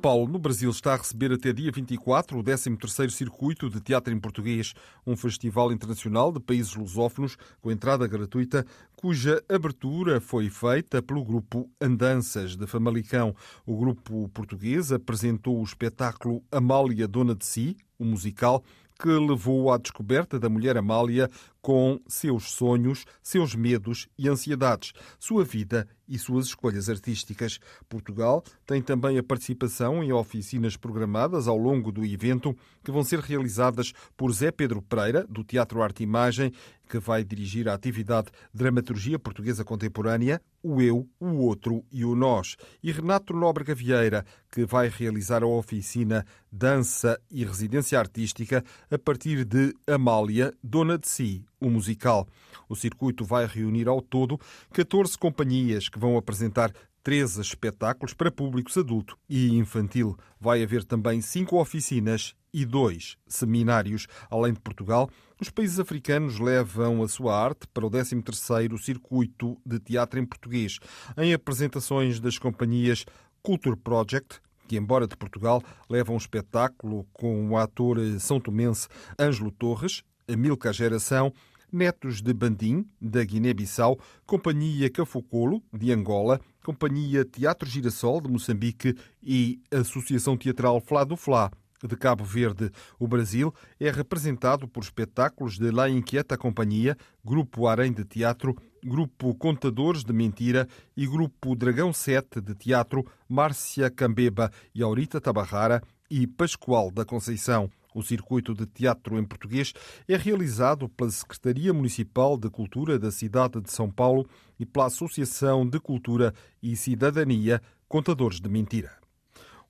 Paulo, no Brasil, está a receber até dia 24 o 13º Circuito de Teatro em Português, um festival internacional de países lusófonos com entrada gratuita, cuja abertura foi feita pelo grupo Andanças de Famalicão. O grupo português apresentou o espetáculo Amália Dona de Si, o musical, que levou à descoberta da mulher Amália com seus sonhos, seus medos e ansiedades, sua vida e suas escolhas artísticas. Portugal tem também a participação em oficinas programadas ao longo do evento, que vão ser realizadas por Zé Pedro Pereira, do Teatro Arte e Imagem, que vai dirigir a atividade Dramaturgia Portuguesa Contemporânea, o Eu, o Outro e o Nós, e Renato Nóbrega Vieira, que vai realizar a oficina Dança e Residência Artística a partir de Amália, Dona de Si, o musical. O circuito vai reunir ao todo 14 companhias que vão apresentar 13 espetáculos para públicos adulto e infantil. Vai haver também cinco oficinas e dois seminários. Além de Portugal, os países africanos levam a sua arte para o 13º Circuito de Teatro em Português, em apresentações das companhias Culture Project, que, embora de Portugal, leva um espetáculo com o ator são tomense Ângelo Torres, a Milka Geração, Netos de Bandim, da Guiné-Bissau, Companhia Cafocolo, de Angola, Companhia Teatro Girassol, de Moçambique e Associação Teatral Flá do Flá, de Cabo Verde. O Brasil é representado por espetáculos de La Inquieta Companhia, Grupo Arém de Teatro, Grupo Contadores de Mentira e Grupo Dragão 7 de Teatro, Márcia Cambeba e Aurita Tabarrara e Pascoal da Conceição. O circuito de teatro em português é realizado pela Secretaria Municipal de Cultura da cidade de São Paulo e pela Associação de Cultura e Cidadania Contadores de Mentira.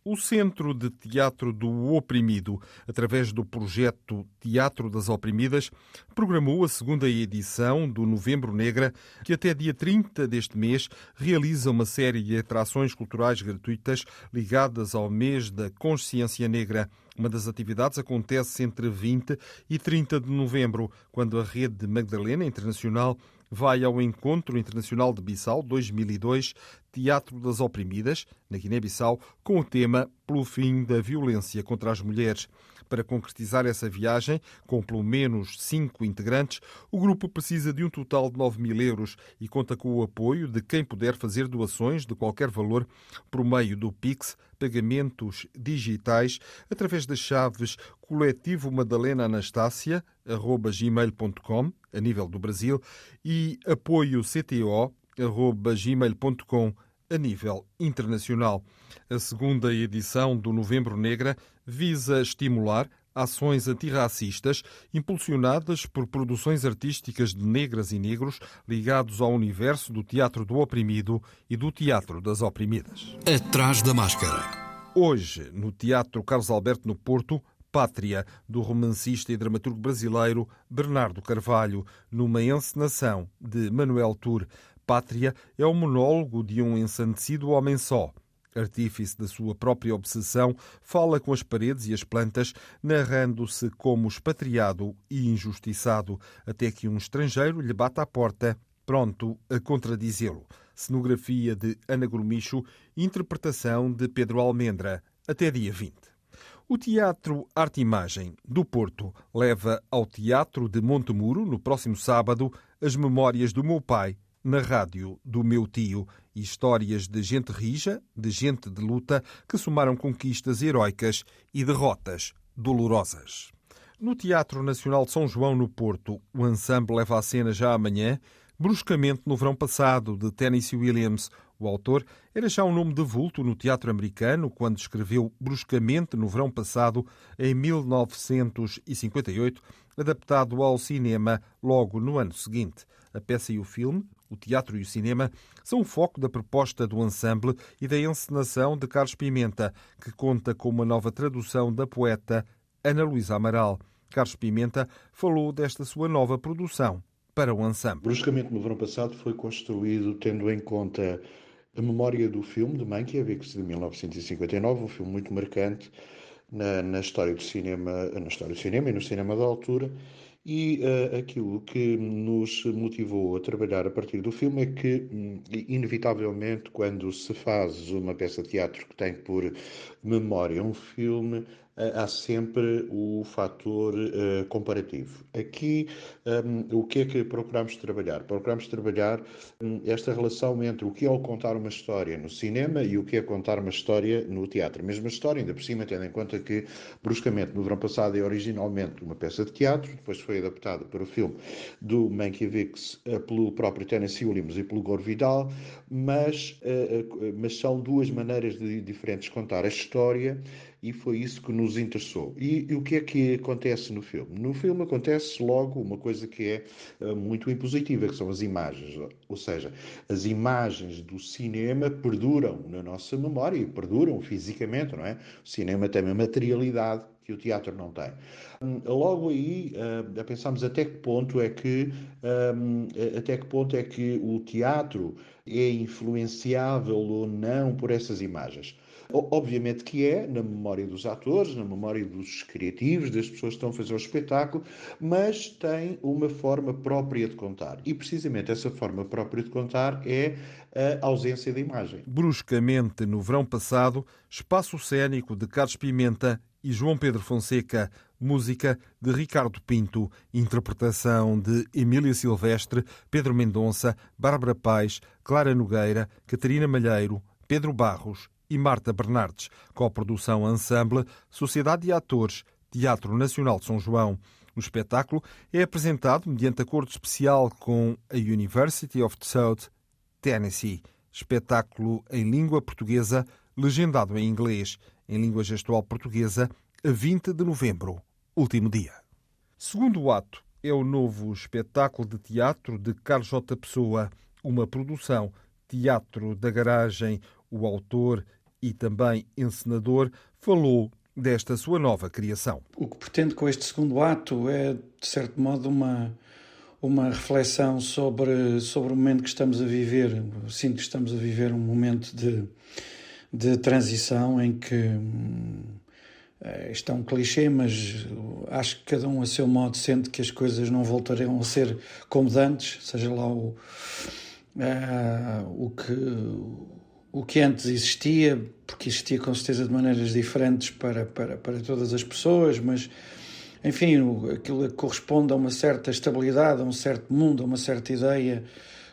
O Centro de Teatro do Oprimido, através do projeto Teatro das Oprimidas, programou a segunda edição do Novembro Negra, que até dia 30 deste mês realiza uma série de atrações culturais gratuitas ligadas ao mês da consciência negra. Uma das atividades acontece entre 20 e 30 de novembro, quando a Rede Magdalena Internacional vai ao Encontro Internacional de Bissau 2002, Teatro das Oprimidas, na Guiné-Bissau, com o tema Pelo fim da violência contra as mulheres. Para concretizar essa viagem, com pelo menos cinco integrantes, o grupo precisa de um total de 9 mil euros e conta com o apoio de quem puder fazer doações de qualquer valor por meio do Pix, pagamentos digitais, através das chaves coletivo Madalena Anastácia, arroba gmail.com, a nível do Brasil, e apoio CTO, arroba gmail.com, a nível internacional. A segunda edição do Novembro Negra visa estimular ações antirracistas impulsionadas por produções artísticas de negras e negros ligados ao universo do teatro do oprimido e do teatro das oprimidas. Atrás da máscara. Hoje, no Teatro Carlos Alberto no Porto, Pátria, do romancista e dramaturgo brasileiro Bernardo Carvalho, numa encenação de Manuel Tour. Pátria é o monólogo de um ensandecido homem só. Artífice da sua própria obsessão, fala com as paredes e as plantas, narrando-se como expatriado e injustiçado, até que um estrangeiro lhe bate à porta, pronto a contradizê-lo. Cenografia de Ana Grumicho, interpretação de Pedro Almendra, até dia 20. O Teatro Arte Imagem do Porto leva ao Teatro de Montemuro, no próximo sábado, as memórias do meu pai, na rádio do meu tio, histórias de gente rija, de gente de luta, que somaram conquistas heroicas e derrotas dolorosas. No Teatro Nacional de São João, no Porto, o ensemble leva à cena já amanhã, bruscamente no verão passado, de Tennessee Williams, O autor era já um nome de vulto no teatro americano quando escreveu bruscamente no verão passado, em 1958, adaptado ao cinema logo no ano seguinte. A peça e o filme, o teatro e o cinema, são o foco da proposta do ensemble e da encenação de Carlos Pimenta, que conta com uma nova tradução da poeta Ana Luísa Amaral. Carlos Pimenta falou desta sua nova produção para o ensemble. Bruscamente, no verão passado, foi construído tendo em conta a memória do filme de Mankiewicz de 1959, um filme muito marcante na, na, história do cinema, na história do cinema e no cinema da altura. E uh, aquilo que nos motivou a trabalhar a partir do filme é que, hum, inevitavelmente, quando se faz uma peça de teatro que tem por memória um filme, há sempre o fator uh, comparativo. Aqui, um, o que é que procuramos trabalhar? Procuramos trabalhar um, esta relação entre o que é contar uma história no cinema e o que é contar uma história no teatro. Mesma história, ainda por cima, tendo em conta que, bruscamente, no verão passado é originalmente uma peça de teatro, depois foi adaptada para o filme do Mankiewicz uh, pelo próprio Tennessee Williams e pelo Gore Vidal, mas, uh, mas são duas maneiras de, diferentes de contar a história e foi isso que nos interessou. E, e, o que é que acontece no filme? No filme acontece logo uma coisa que é uh, muito impositiva, que são as imagens. Ou seja, as imagens do cinema perduram na nossa memória e perduram fisicamente, não é? O cinema tem uma materialidade que o teatro não tem. Hum, logo aí, uh, pensamos até que ponto é que um, até que ponto é que o teatro é influenciável ou não por essas imagens. Obviamente que é, na memória dos atores, na memória dos criativos, das pessoas que estão a fazer o espetáculo, mas tem uma forma própria de contar. E precisamente essa forma própria de contar é a ausência de imagem. Bruscamente, no verão passado, espaço cênico de Carlos Pimenta e João Pedro Fonseca, música de Ricardo Pinto, interpretação de Emília Silvestre, Pedro Mendonça, Bárbara Paz, Clara Nogueira, Catarina Malheiro, Pedro Barros e Marta Bernardes, coprodução Ensemble, Sociedade de Atores, Teatro Nacional de São João. O espetáculo é apresentado mediante acordo especial com a University of South Tennessee. Espetáculo em língua portuguesa, legendado em inglês, em língua gestual portuguesa, a 20 de novembro, último dia. Segundo ato é o novo espetáculo de teatro de Carlos J. Pessoa, uma produção Teatro da Garagem. O autor e também encenador, falou desta sua nova criação. O que pretendo com este segundo ato é, de certo modo, uma, uma reflexão sobre, sobre o momento que estamos a viver. Sinto que estamos a viver um momento de, de transição em que. Hum, isto é um clichê, mas acho que cada um a seu modo sente que as coisas não voltarão a ser como antes, seja lá o, uh, o que o que antes existia, porque existia com certeza de maneiras diferentes para, para, para todas as pessoas, mas enfim, aquilo corresponde a uma certa estabilidade, a um certo mundo, a uma certa ideia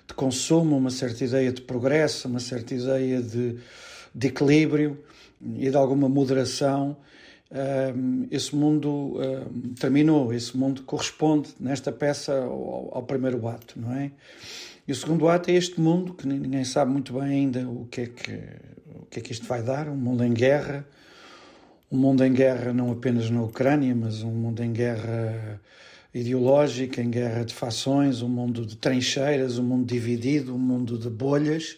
de consumo, uma certa ideia de progresso, uma certa ideia de, de equilíbrio e de alguma moderação. esse mundo terminou, esse mundo corresponde nesta peça ao, ao primeiro ato, não é? E o segundo ato é este mundo, que ninguém sabe muito bem ainda o que é que, o que, é que isto vai dar, um mundo em guerra, um mundo em guerra não apenas na Ucrânia, mas um mundo em guerra ideológica, em guerra de fações, um mundo de trincheiras, um mundo dividido, um mundo de bolhas.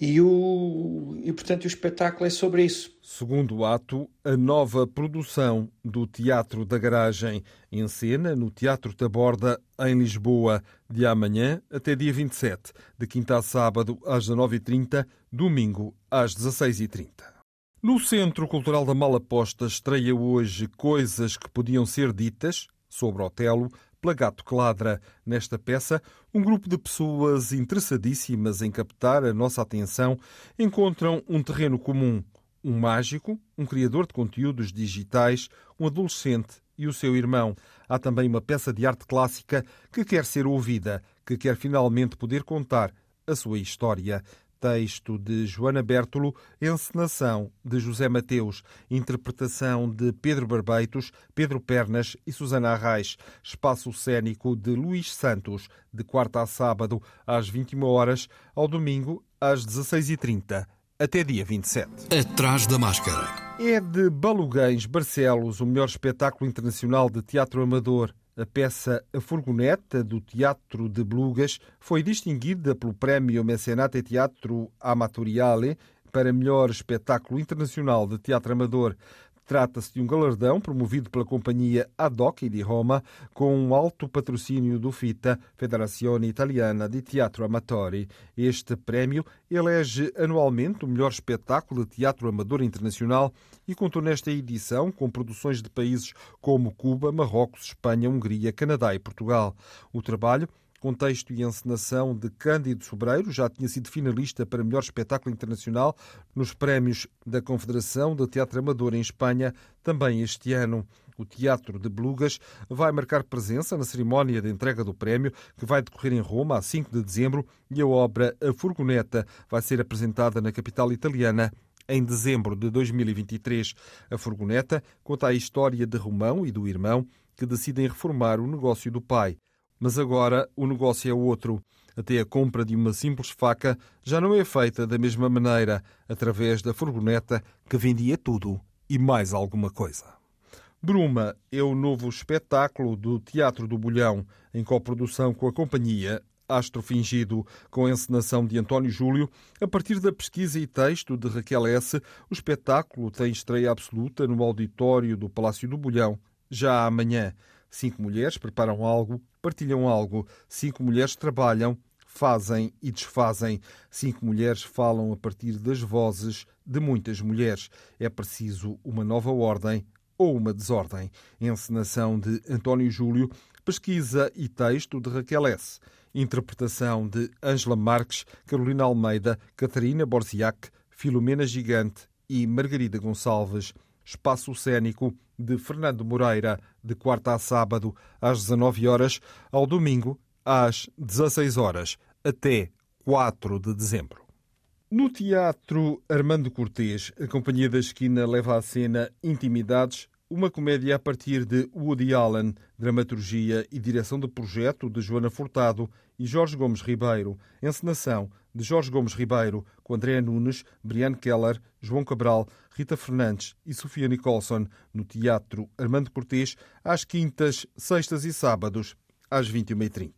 E, o, e portanto o espetáculo é sobre isso. Segundo ato, a nova produção do Teatro da Garagem em cena no Teatro Taborda, em Lisboa, de amanhã até dia 27, de quinta a sábado às 19h30, domingo às 16h30. No Centro Cultural da Malaposta estreia hoje Coisas que Podiam Ser Ditas, sobre Otelo, pela Gato Cladra. Nesta peça, um grupo de pessoas interessadíssimas em captar a nossa atenção encontram um terreno comum – um mágico, um criador de conteúdos digitais, um adolescente e o seu irmão. Há também uma peça de arte clássica que quer ser ouvida, que quer finalmente poder contar a sua história. Texto de Joana Bertolo, encenação de José Mateus, interpretação de Pedro Barbeitos, Pedro Pernas e Susana Arraes, espaço cênico de Luís Santos, de quarta a sábado às 21 horas, ao domingo às 16h30, até dia 27. Atrás da máscara. É de Balugães, Barcelos, o melhor espetáculo internacional de teatro amador. A peça A Furgoneta, do Teatro de Belugas, foi distinguida pelo Prémio Mecenate Teatro Amatoriale para melhor espetáculo internacional de teatro amador. Trata-se de um galardão promovido pela companhia Adoc di Roma, com um alto patrocínio do FITA, Federazione Italiana di Teatro Amatori. Este prémio elege anualmente o melhor espetáculo de teatro amador internacional e contou nesta edição com produções de países como Cuba, Marrocos, Espanha, Hungria, Canadá e Portugal. O trabalho contexto e encenação de Cândido Sobreiro, já tinha sido finalista para melhor espetáculo internacional nos prémios da Confederação de Teatro Amador em Espanha, também este ano. O Teatro de Belugas vai marcar presença na cerimónia de entrega do prémio, que vai decorrer em Roma a 5 de dezembro, e a obra A Furgoneta vai ser apresentada na capital italiana em dezembro de 2023. A furgoneta conta a história de Romão e do irmão que decidem reformar o negócio do pai. Mas agora o negócio é outro. Até a compra de uma simples faca já não é feita da mesma maneira, através da furgoneta que vendia tudo e mais alguma coisa. Bruma é o novo espetáculo do Teatro do Bolhão, em coprodução com a companhia Astro Fingido, com a encenação de António Júlio. A partir da pesquisa e texto de Raquel S., o espetáculo tem estreia absoluta no auditório do Palácio do Bolhão, já amanhã. Cinco mulheres preparam algo, partilham algo. Cinco mulheres trabalham, fazem e desfazem. Cinco mulheres falam a partir das vozes de muitas mulheres. É preciso uma nova ordem ou uma desordem. Encenação de António Júlio, pesquisa e texto de Raquel S. Interpretação de Ângela Marques, Carolina Almeida, Catarina Borziac, Filomena Gigante e Margarida Gonçalves. Espaço Cênico de Fernando Moreira, de quarta a sábado, às 19 horas, ao domingo, às 16 horas, até 4 de dezembro. No Teatro Armando Cortês, a Companhia da Esquina leva à cena Intimidades, uma comédia a partir de Woody Allen, dramaturgia e direção de projeto de Joana Furtado e Jorge Gomes Ribeiro, encenação de Jorge Gomes Ribeiro, com André Nunes, Brian Keller, João Cabral, Rita Fernandes e Sofia Nicholson, no Teatro Armando Cortês, às quintas, sextas e sábados, às 21h30.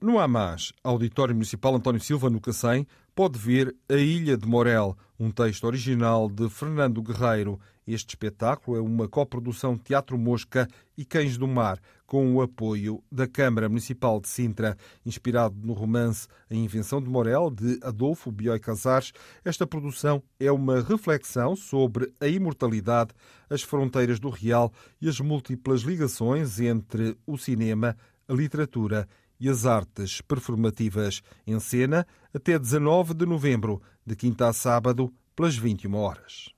No AMAS, Auditório Municipal António Silva, no Cacém, pode ver A Ilha de Morel, um texto original de Fernando Guerreiro. Este espetáculo é uma coprodução Teatro Mosca e Cães do Mar, com o apoio da Câmara Municipal de Sintra. Inspirado no romance A Invenção de Morel, de Adolfo Bioy Casares, esta produção é uma reflexão sobre a imortalidade, as fronteiras do real e as múltiplas ligações entre o cinema, a literatura e as artes performativas em cena até 19 de novembro, de quinta a sábado, pelas 21 horas.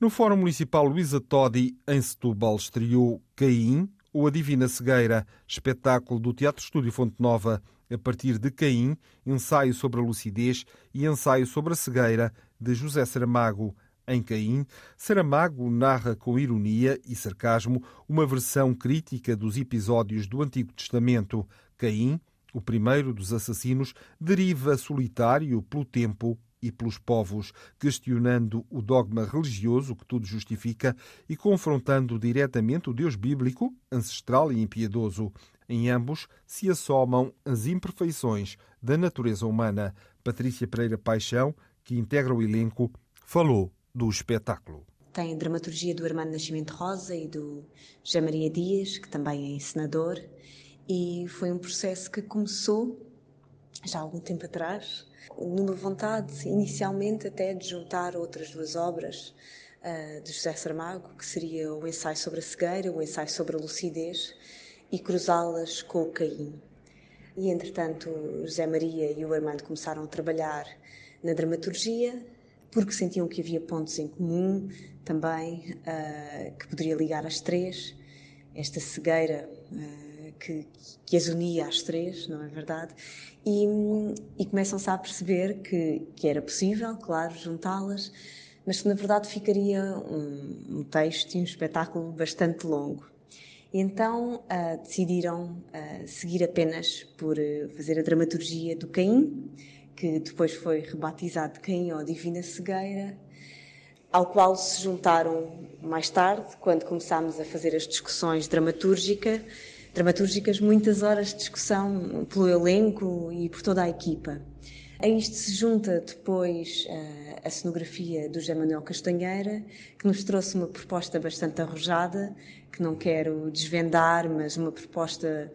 No Fórum Municipal Luísa Todi, em Setúbal, estreou Caim, ou A Divina Cegueira, espetáculo do Teatro Estúdio Fonte Nova, a partir de Caim, ensaio sobre a lucidez e ensaio sobre a cegueira, de José Saramago, em Caim, Saramago narra com ironia e sarcasmo uma versão crítica dos episódios do Antigo Testamento. Caim, o primeiro dos assassinos, deriva solitário pelo tempo e pelos povos, questionando o dogma religioso que tudo justifica e confrontando diretamente o Deus bíblico, ancestral e impiedoso. Em ambos se assomam as imperfeições da natureza humana. Patrícia Pereira Paixão, que integra o elenco, falou do espetáculo. Tem a dramaturgia do Armando Nascimento Rosa e do José Maria Dias, que também é encenador, e foi um processo que começou já há algum tempo atrás, numa vontade inicialmente até de juntar outras duas obras uh, de José Saramago, que seria o ensaio sobre a cegueira, o ensaio sobre a lucidez, e cruzá-las com o Caim. E entretanto, José Maria e o Armando começaram a trabalhar na dramaturgia porque sentiam que havia pontos em comum também uh, que poderia ligar as três, esta cegueira uh, que, que, as unia às três, não é verdade? E, e começam-se a perceber que, que era possível, claro, juntá-las, mas que na verdade ficaria um, um texto e um espetáculo bastante longo. Então uh, decidiram seguir apenas por fazer a dramaturgia do Caim, que depois foi rebatizado Caim ou Divina Cegueira, ao qual se juntaram mais tarde, quando começámos a fazer as discussões dramatúrgica, dramatúrgicas, muitas horas de discussão pelo elenco e por toda a equipa. A isto se junta depois uh, a cenografia do José Manuel Castanheira, que nos trouxe uma proposta bastante arrojada, que não quero desvendar, mas uma proposta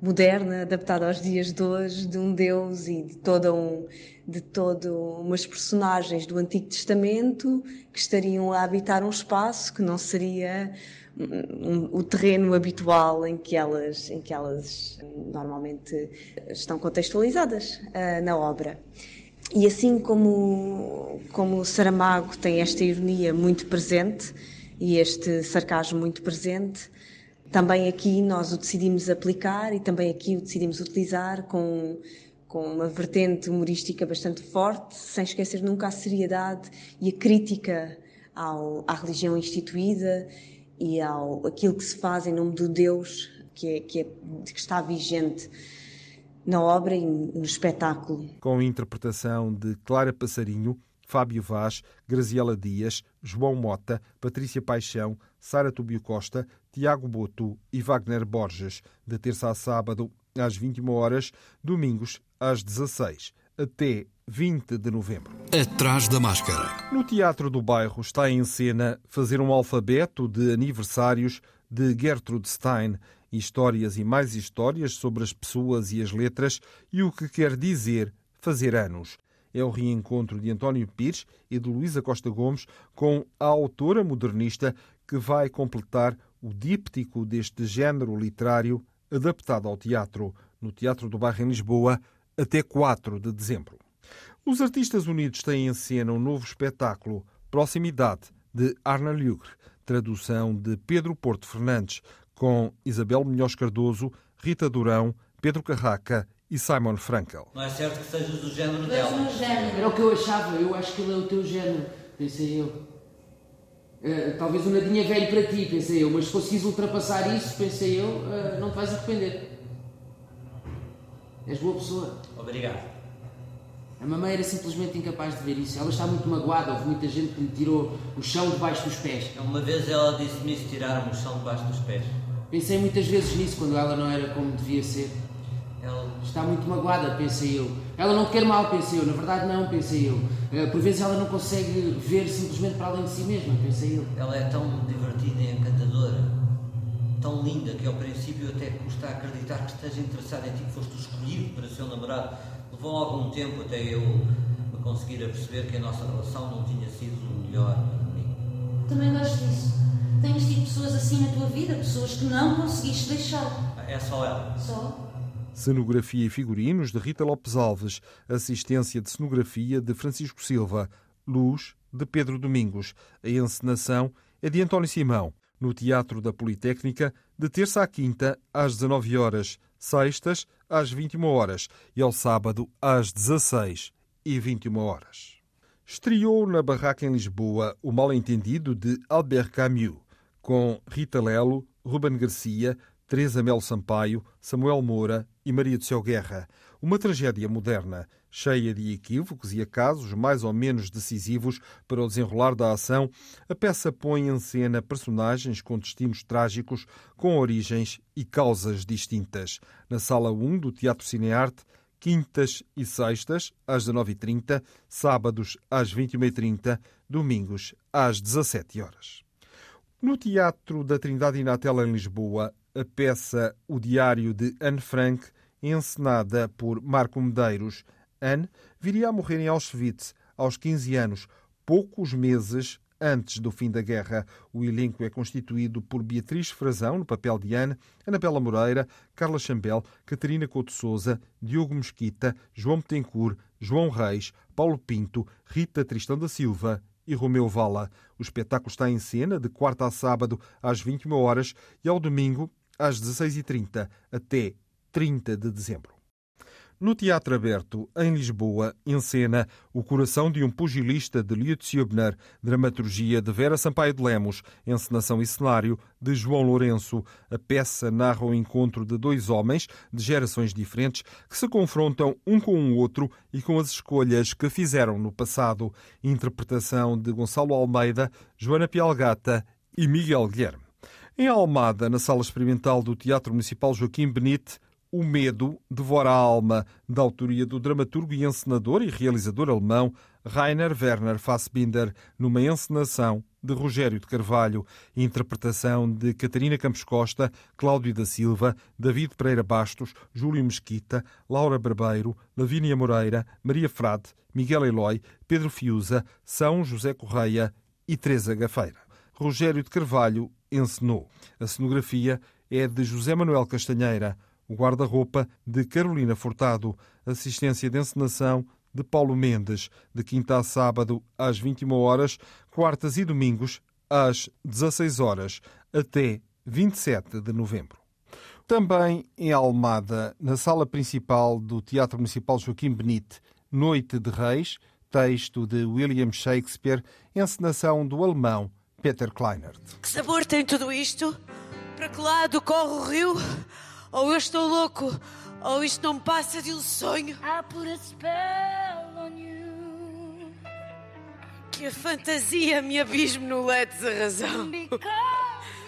moderna, adaptada aos dias de hoje, de um Deus e de toda um de todo umas personagens do Antigo Testamento que estariam a habitar um espaço que não seria um, o terreno habitual em que elas em que elas normalmente estão contextualizadas uh, na obra. E assim como como Saramago tem esta ironia muito presente e este sarcasmo muito presente, também aqui nós o decidimos aplicar e também aqui o decidimos utilizar com, com uma vertente humorística bastante forte, sem esquecer nunca a seriedade e a crítica ao, à religião instituída e ao aquilo que se faz em nome do Deus que, é, que, é, que está vigente na obra e no espetáculo. Com a interpretação de Clara Passarinho, Fábio Vaz, Graziela Dias, João Mota, Patrícia Paixão, Sara Tubio Costa, Tiago Boto e Wagner Borges, de terça a sábado às 21 horas, domingos às 16, até 20 de novembro. Atrás da máscara. No Teatro do Bairro está em cena fazer um alfabeto de aniversários de Gertrude Stein, histórias e mais histórias sobre as pessoas e as letras e o que quer dizer fazer anos é o reencontro de António Pires e de Luísa Costa Gomes com a autora modernista que vai completar o díptico deste género literário adaptado ao teatro, no Teatro do Bairro em Lisboa, até 4 de dezembro. Os Artistas Unidos têm em cena um novo espetáculo, Proximidade, de Arna Lugre, tradução de Pedro Porto Fernandes, com Isabel Melhós Cardoso, Rita Durão, Pedro Carraca e Simon Frankel. Não é certo que sejas do género dela. meu género. Era o que eu achava, eu acho que ele é o teu género, pensei eu. Uh, talvez o nadinha velho para ti, pensei eu, mas se conseguis ultrapassar isso, pensei eu, uh, não te vais arrepender. És boa pessoa. Obrigado. A mamãe era simplesmente incapaz de ver isso. Ela está muito magoada. Houve muita gente que lhe tirou o chão debaixo dos pés. Uma vez ela disse-me isso: tiraram o chão debaixo dos pés. Pensei muitas vezes nisso quando ela não era como devia ser. Ela está muito magoada, pensei eu. Ela não quer mal, pensei eu. Na verdade, não, pensei eu. Eh, por vezes ela não consegue ver simplesmente para além de si mesma, pensei eu. Ela é tão divertida e encantadora, tão linda, que ao princípio até custa acreditar que esteja interessada em ti, que foste escolhido para ser o namorado. Levou algum tempo até eu me conseguir a perceber que a nossa relação não tinha sido o melhor para mim. Também gosto disso. Tens tido pessoas assim na tua vida, pessoas que não conseguiste deixar. É só ela. Só? Cenografia e figurinos de Rita Lopes Alves, assistência de cenografia de Francisco Silva, luz de Pedro Domingos. A encenação é de António Simão, no Teatro da Politécnica, de terça à quinta às 19 horas, sextas às 21 horas. E ao sábado às 16 e 21 horas. Estreou na Barraca em Lisboa o Mal-Entendido de Albert Camus, com Rita Lelo, Ruben Garcia, Teresa Melo Sampaio, Samuel Moura e Maria do Céu Guerra. Uma tragédia moderna, cheia de equívocos e acasos mais ou menos decisivos para o desenrolar da ação, a peça põe em cena personagens com destinos trágicos, com origens e causas distintas. Na Sala 1 do Teatro Cinearte, quintas e sextas, às 19h30, sábados, às 21h30, domingos, às 17 horas. No Teatro da Trindade Inatela, em Lisboa, a peça O Diário de Anne Frank, encenada por Marco Medeiros. Anne viria a morrer em Auschwitz aos 15 anos, poucos meses antes do fim da guerra. O elenco é constituído por Beatriz Frazão, no papel de Anne, Anabela Moreira, Carla Chambel, Catarina Couto Souza, Diogo Mesquita, João Betancourt, João Reis, Paulo Pinto, Rita Tristão da Silva e Romeu Vala. O espetáculo está em cena de quarta a sábado às 21 horas e ao domingo às 16h30 até 30 de dezembro. No Teatro Aberto, em Lisboa, encena O Coração de um Pugilista de Lutz Hübner, dramaturgia de Vera Sampaio de Lemos, encenação e cenário de João Lourenço. A peça narra o encontro de dois homens de gerações diferentes que se confrontam um com o outro e com as escolhas que fizeram no passado. Interpretação de Gonçalo Almeida, Joana Pialgata e Miguel Guilherme. Em Almada, na Sala Experimental do Teatro Municipal Joaquim Benite, o Medo Devora a Alma, da autoria do dramaturgo e encenador e realizador alemão Rainer Werner Fassbinder, numa encenação de Rogério de Carvalho, interpretação de Catarina Campos Costa, Cláudio da Silva, David Pereira Bastos, Júlio Mesquita, Laura Barbeiro, Lavínia Moreira, Maria Frade, Miguel Eloy, Pedro Fiuza, São José Correia e Teresa Gafeira. Rogério de Carvalho encenou. A cenografia é de José Manuel Castanheira o guarda-roupa de Carolina Furtado, assistência de encenação de Paulo Mendes, de quinta a sábado às 21 horas, quartas e domingos às 16 horas, até 27 de novembro. Também em Almada, na sala principal do Teatro Municipal Joaquim Benite, Noite de Reis, texto de William Shakespeare, encenação do alemão Peter Kleinert. Que sabor tem tudo isto? Para que lado corre o rio? Ou eu estou louco, ou isto não passa de um sonho. I put a spell on you. Que a fantasia me abisme no leite da razão. Because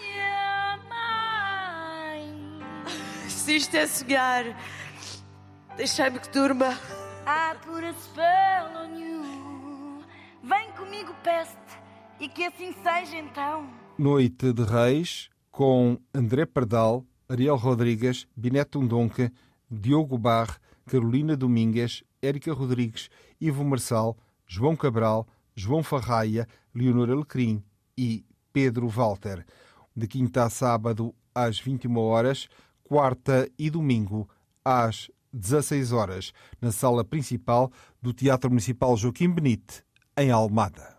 you're mine. Se isto é sonhar, deixai-me que durma. I put a spell on you. Vem comigo, peste, e que assim seja então. Noite de Reis, com André Pardal, Ariel Rodrigues, Bineto Undonca, Diogo Barre, Carolina Domingues, Érica Rodrigues, Ivo Marçal, João Cabral, João Farraia, Leonor Alecrim e Pedro Walter. De quinta a sábado às 21 horas, quarta e domingo às 16 horas, na sala principal do Teatro Municipal Joaquim Benite, em Almada.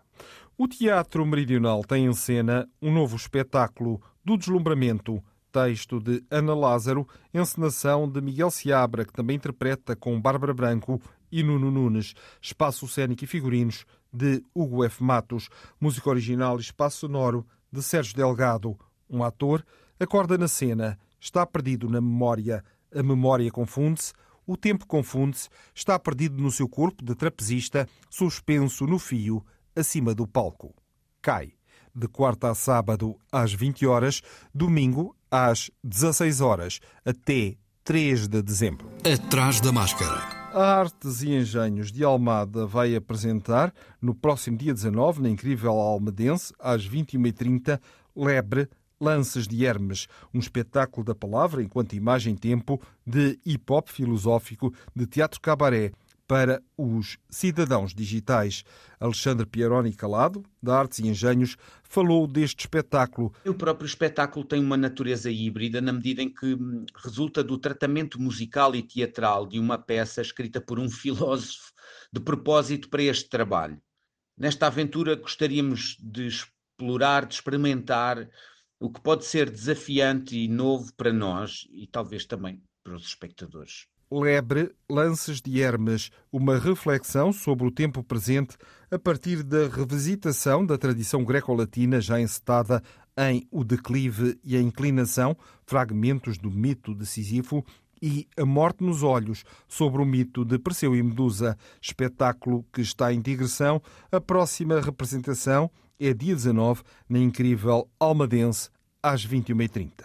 O Teatro Meridional tem em cena um novo espetáculo do deslumbramento texto de Ana Lázaro, encenação de Miguel Seabra, que também interpreta com Bárbara Branco e Nuno Nunes, espaço cênico e figurinos de Hugo F. Matos, música original e espaço sonoro de Sérgio Delgado. Um ator acorda na cena, está perdido na memória, a memória confunde-se, o tempo confunde-se, está perdido no seu corpo de trapezista, suspenso no fio, acima do palco. Cai. De quarta a sábado às 20 horas, domingo às 16 horas até 3 de dezembro. Atrás da máscara. A Artes e Engenhos de Almada vai apresentar, no próximo dia 19, na incrível Almadense, às 21h30, Lebre Lances de Hermes, um espetáculo da palavra enquanto imagem-tempo de hip-hop filosófico de teatro cabaré para os cidadãos digitais. Alexandre Pieroni Calado, da Artes e Engenhos, falou deste espetáculo. O próprio espetáculo tem uma natureza híbrida na medida em que hum, resulta do tratamento musical e teatral de uma peça escrita por um filósofo de propósito para este trabalho. Nesta aventura gostaríamos de explorar, de experimentar o que pode ser desafiante e novo para nós e talvez também para os espectadores. Lebre Lances de Hermes, uma reflexão sobre o tempo presente a partir da revisitação da tradição greco-latina já encetada em O Declive e a Inclinação, fragmentos do mito de Sísifo, e A Morte nos Olhos, sobre o mito de Perseu e Medusa, espetáculo que está em digressão. A próxima representação é dia 19, na incrível Almadense, às 21h30.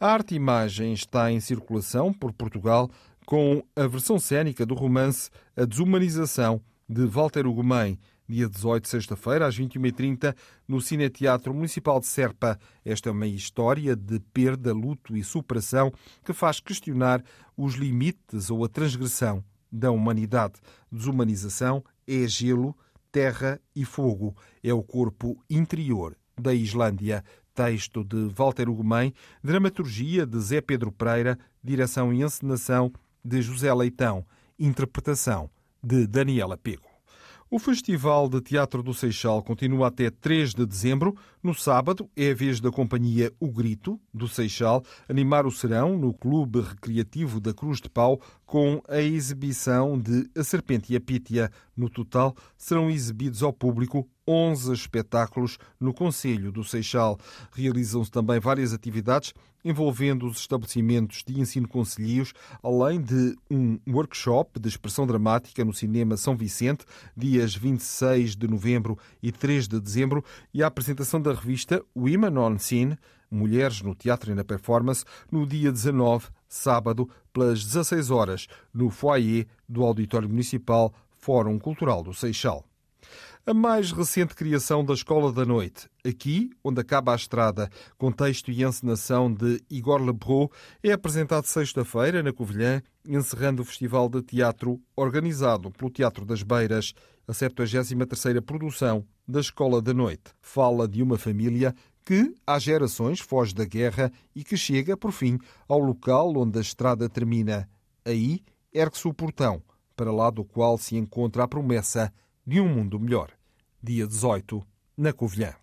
A arte-imagem está em circulação por Portugal com a versão cênica do romance A Desumanização, de Walter Ugumem, dia 18, sexta-feira, às 21h30, no Cineteatro Municipal de Serpa. Esta é uma história de perda, luto e superação que faz questionar os limites ou a transgressão da humanidade. Desumanização é gelo, terra e fogo. É o corpo interior da Islândia. Texto de Walter Ugumem, dramaturgia de Zé Pedro Pereira, direção e encenação de José Leitão, interpretação de Daniela Pego. O Festival de Teatro do Seixal continua até 3 de dezembro. No sábado é a vez da companhia O Grito, do Seixal, animar o serão no Clube Recreativo da Cruz de Pau com a exibição de A Serpente e a Pítia. No total, serão exibidos ao público 11 espetáculos no Conselho do Seixal. Realizam-se também várias atividades envolvendo os estabelecimentos de ensino concelhios, além de um workshop de expressão dramática no Cinema São Vicente, dias 26 de novembro e 3 de dezembro, e a apresentação da revista Women on Scene, Mulheres no Teatro e na Performance, no dia 19, sábado, pelas 16 horas, no foyer do Auditório Municipal Fórum Cultural do Seixal a mais recente criação da Escola da Noite. Aqui, onde acaba a estrada, com texto e encenação de Igor Lebrou, é apresentado sexta-feira na Covilhã, encerrando o Festival de Teatro organizado pelo Teatro das Beiras, a 73ª produção da Escola da Noite. Fala de uma família que há gerações foge da guerra e que chega, por fim, ao local onde a estrada termina. Aí ergue-se o portão, para lá do qual se encontra a promessa de um mundo melhor dia 18, na Covilhã.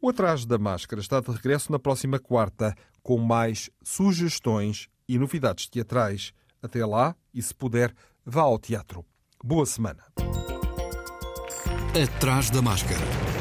O Atrás da Máscara está de regresso na próxima quarta, com mais sugestões e novidades teatrais. Até lá, e se puder, vá ao teatro. Boa semana. Atrás da Máscara.